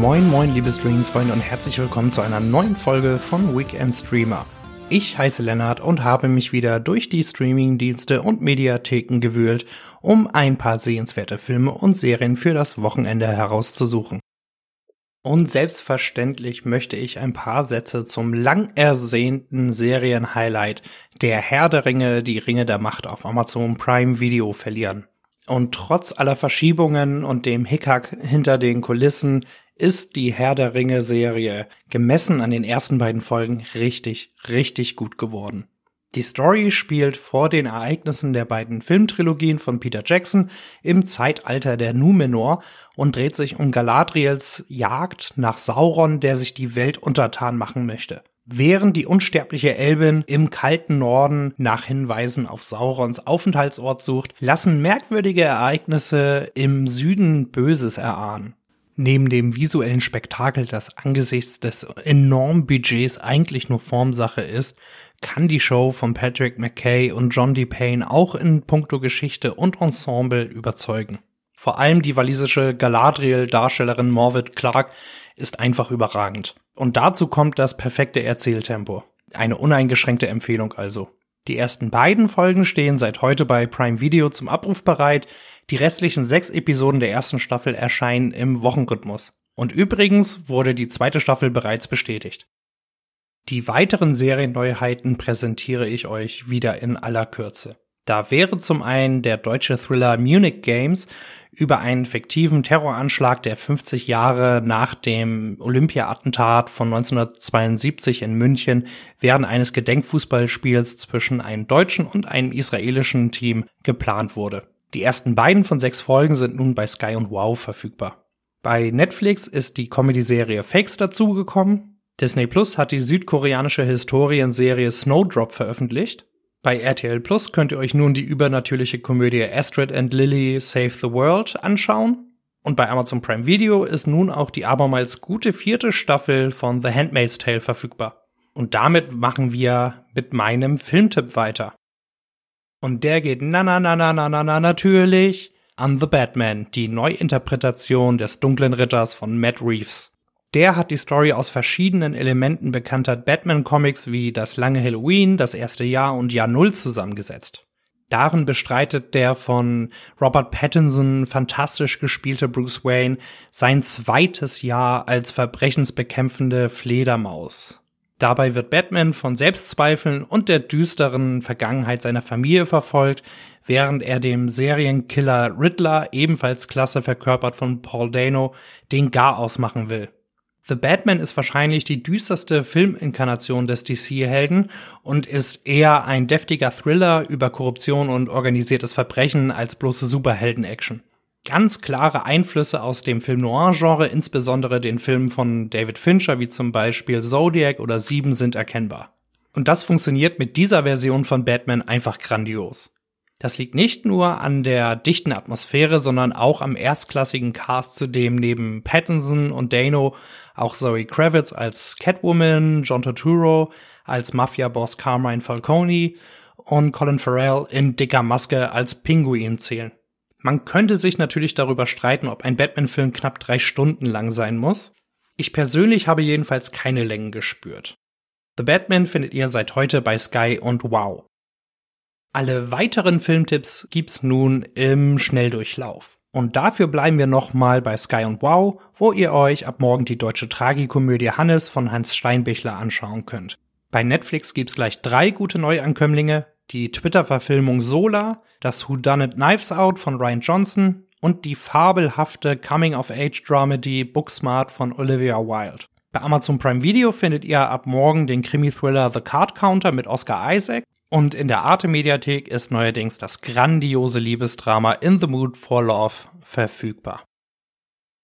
Moin moin liebe Streaming-Freunde und herzlich willkommen zu einer neuen Folge von Weekend Streamer. Ich heiße Lennart und habe mich wieder durch die Streaming-Dienste und Mediatheken gewühlt, um ein paar sehenswerte Filme und Serien für das Wochenende herauszusuchen. Und selbstverständlich möchte ich ein paar Sätze zum lang ersehnten Serienhighlight Der Herr der Ringe, die Ringe der Macht auf Amazon Prime Video verlieren. Und trotz aller Verschiebungen und dem Hickhack hinter den Kulissen ist die Herr der Ringe Serie gemessen an den ersten beiden Folgen richtig, richtig gut geworden. Die Story spielt vor den Ereignissen der beiden Filmtrilogien von Peter Jackson im Zeitalter der Numenor und dreht sich um Galadriels Jagd nach Sauron, der sich die Welt untertan machen möchte. Während die unsterbliche Elbin im kalten Norden nach Hinweisen auf Saurons Aufenthaltsort sucht, lassen merkwürdige Ereignisse im Süden Böses erahnen. Neben dem visuellen Spektakel, das angesichts des enormen Budgets eigentlich nur Formsache ist, kann die Show von Patrick McKay und John D. Payne auch in puncto Geschichte und Ensemble überzeugen. Vor allem die walisische Galadriel-Darstellerin Morvid Clark ist einfach überragend. Und dazu kommt das perfekte Erzähltempo. Eine uneingeschränkte Empfehlung also. Die ersten beiden Folgen stehen seit heute bei Prime Video zum Abruf bereit. Die restlichen sechs Episoden der ersten Staffel erscheinen im Wochenrhythmus. Und übrigens wurde die zweite Staffel bereits bestätigt. Die weiteren Serienneuheiten präsentiere ich euch wieder in aller Kürze. Da wäre zum einen der deutsche Thriller Munich Games über einen fiktiven Terroranschlag, der 50 Jahre nach dem Olympia-Attentat von 1972 in München während eines Gedenkfußballspiels zwischen einem deutschen und einem israelischen Team geplant wurde. Die ersten beiden von sechs Folgen sind nun bei Sky und Wow verfügbar. Bei Netflix ist die Comedy-Serie Fakes dazugekommen. Disney Plus hat die südkoreanische Historienserie Snowdrop veröffentlicht. Bei RTL Plus könnt ihr euch nun die übernatürliche Komödie Astrid and Lily Save the World anschauen. Und bei Amazon Prime Video ist nun auch die abermals gute vierte Staffel von The Handmaid's Tale verfügbar. Und damit machen wir mit meinem Filmtipp weiter. Und der geht na na na na na na na natürlich an The Batman, die Neuinterpretation des dunklen Ritters von Matt Reeves. Der hat die Story aus verschiedenen Elementen bekannter Batman-Comics wie Das lange Halloween, Das erste Jahr und Jahr Null zusammengesetzt. Darin bestreitet der von Robert Pattinson fantastisch gespielte Bruce Wayne sein zweites Jahr als verbrechensbekämpfende Fledermaus. Dabei wird Batman von Selbstzweifeln und der düsteren Vergangenheit seiner Familie verfolgt, während er dem Serienkiller Riddler, ebenfalls klasse verkörpert von Paul Dano, den Gar ausmachen will. The Batman ist wahrscheinlich die düsterste Filminkarnation des DC-Helden und ist eher ein deftiger Thriller über Korruption und organisiertes Verbrechen als bloße Superhelden-Action. Ganz klare Einflüsse aus dem Film Noir-Genre, insbesondere den Filmen von David Fincher wie zum Beispiel Zodiac oder Sieben sind erkennbar. Und das funktioniert mit dieser Version von Batman einfach grandios. Das liegt nicht nur an der dichten Atmosphäre, sondern auch am erstklassigen Cast, zu dem neben Pattinson und Dano auch Zoe Kravitz als Catwoman, John Turturro als Mafia-Boss Carmine Falcone und Colin Farrell in dicker Maske als Pinguin zählen. Man könnte sich natürlich darüber streiten, ob ein Batman-Film knapp drei Stunden lang sein muss. Ich persönlich habe jedenfalls keine Längen gespürt. The Batman findet ihr seit heute bei Sky und Wow. Alle weiteren Filmtipps gibt's nun im Schnelldurchlauf. Und dafür bleiben wir nochmal bei Sky und Wow, wo ihr euch ab morgen die deutsche Tragikomödie Hannes von Hans Steinbichler anschauen könnt. Bei Netflix gibt's gleich drei gute Neuankömmlinge, die Twitter-Verfilmung Sola, das Whodunit Knives Out von Ryan Johnson und die fabelhafte Coming-of-Age-Dramedy Booksmart von Olivia Wilde. Bei Amazon Prime Video findet ihr ab morgen den Krimi-Thriller The Card Counter mit Oscar Isaac und in der Arte-Mediathek ist neuerdings das grandiose Liebesdrama In the Mood for Love verfügbar.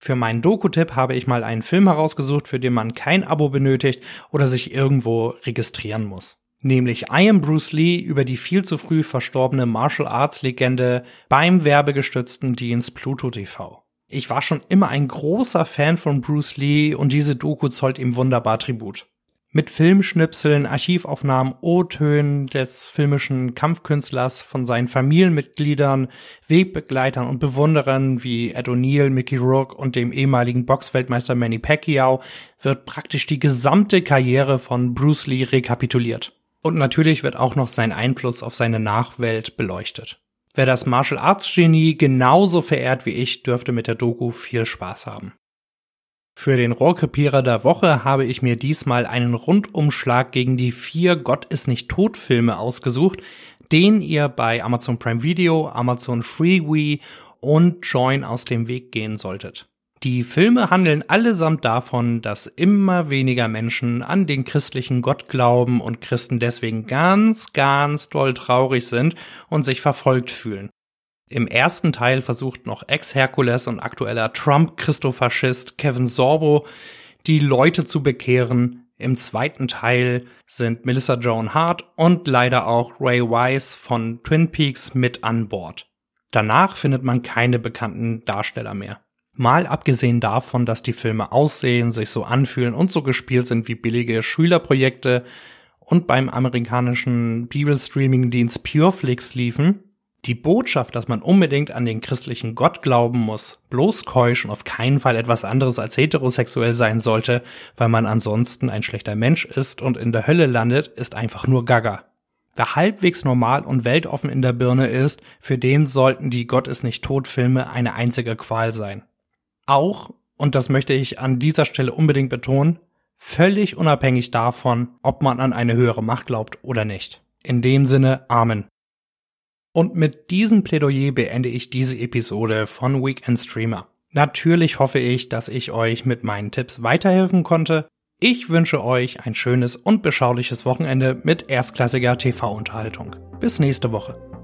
Für meinen Doku-Tipp habe ich mal einen Film herausgesucht, für den man kein Abo benötigt oder sich irgendwo registrieren muss. Nämlich I Am Bruce Lee über die viel zu früh verstorbene Martial Arts Legende beim werbegestützten Dienst Pluto TV. Ich war schon immer ein großer Fan von Bruce Lee und diese Doku zollt ihm wunderbar Tribut. mit Filmschnipseln, Archivaufnahmen, O-Tönen des filmischen Kampfkünstlers von seinen Familienmitgliedern, Wegbegleitern und Bewunderern wie Ed O'Neill, Mickey Rourke und dem ehemaligen Boxweltmeister Manny Pacquiao wird praktisch die gesamte Karriere von Bruce Lee rekapituliert. Und natürlich wird auch noch sein Einfluss auf seine Nachwelt beleuchtet. Wer das Martial Arts Genie genauso verehrt wie ich, dürfte mit der Doku viel Spaß haben. Für den Rohrkrepierer der Woche habe ich mir diesmal einen Rundumschlag gegen die vier Gott ist nicht tot Filme ausgesucht, den ihr bei Amazon Prime Video, Amazon Freewee und Join aus dem Weg gehen solltet. Die Filme handeln allesamt davon, dass immer weniger Menschen an den christlichen Gott glauben und Christen deswegen ganz, ganz doll traurig sind und sich verfolgt fühlen. Im ersten Teil versucht noch Ex-Herkules und aktueller Trump-Christofaschist Kevin Sorbo die Leute zu bekehren. Im zweiten Teil sind Melissa Joan Hart und leider auch Ray Wise von Twin Peaks mit an Bord. Danach findet man keine bekannten Darsteller mehr. Mal abgesehen davon, dass die Filme aussehen, sich so anfühlen und so gespielt sind wie billige Schülerprojekte und beim amerikanischen Bibelstreaming-Dienst Pureflix liefen, die Botschaft, dass man unbedingt an den christlichen Gott glauben muss, bloß keusch und auf keinen Fall etwas anderes als heterosexuell sein sollte, weil man ansonsten ein schlechter Mensch ist und in der Hölle landet, ist einfach nur Gaga. Wer halbwegs normal und weltoffen in der Birne ist, für den sollten die Gott ist nicht tot Filme eine einzige Qual sein. Auch, und das möchte ich an dieser Stelle unbedingt betonen, völlig unabhängig davon, ob man an eine höhere Macht glaubt oder nicht. In dem Sinne, Amen. Und mit diesem Plädoyer beende ich diese Episode von Weekend Streamer. Natürlich hoffe ich, dass ich euch mit meinen Tipps weiterhelfen konnte. Ich wünsche euch ein schönes und beschauliches Wochenende mit erstklassiger TV-Unterhaltung. Bis nächste Woche.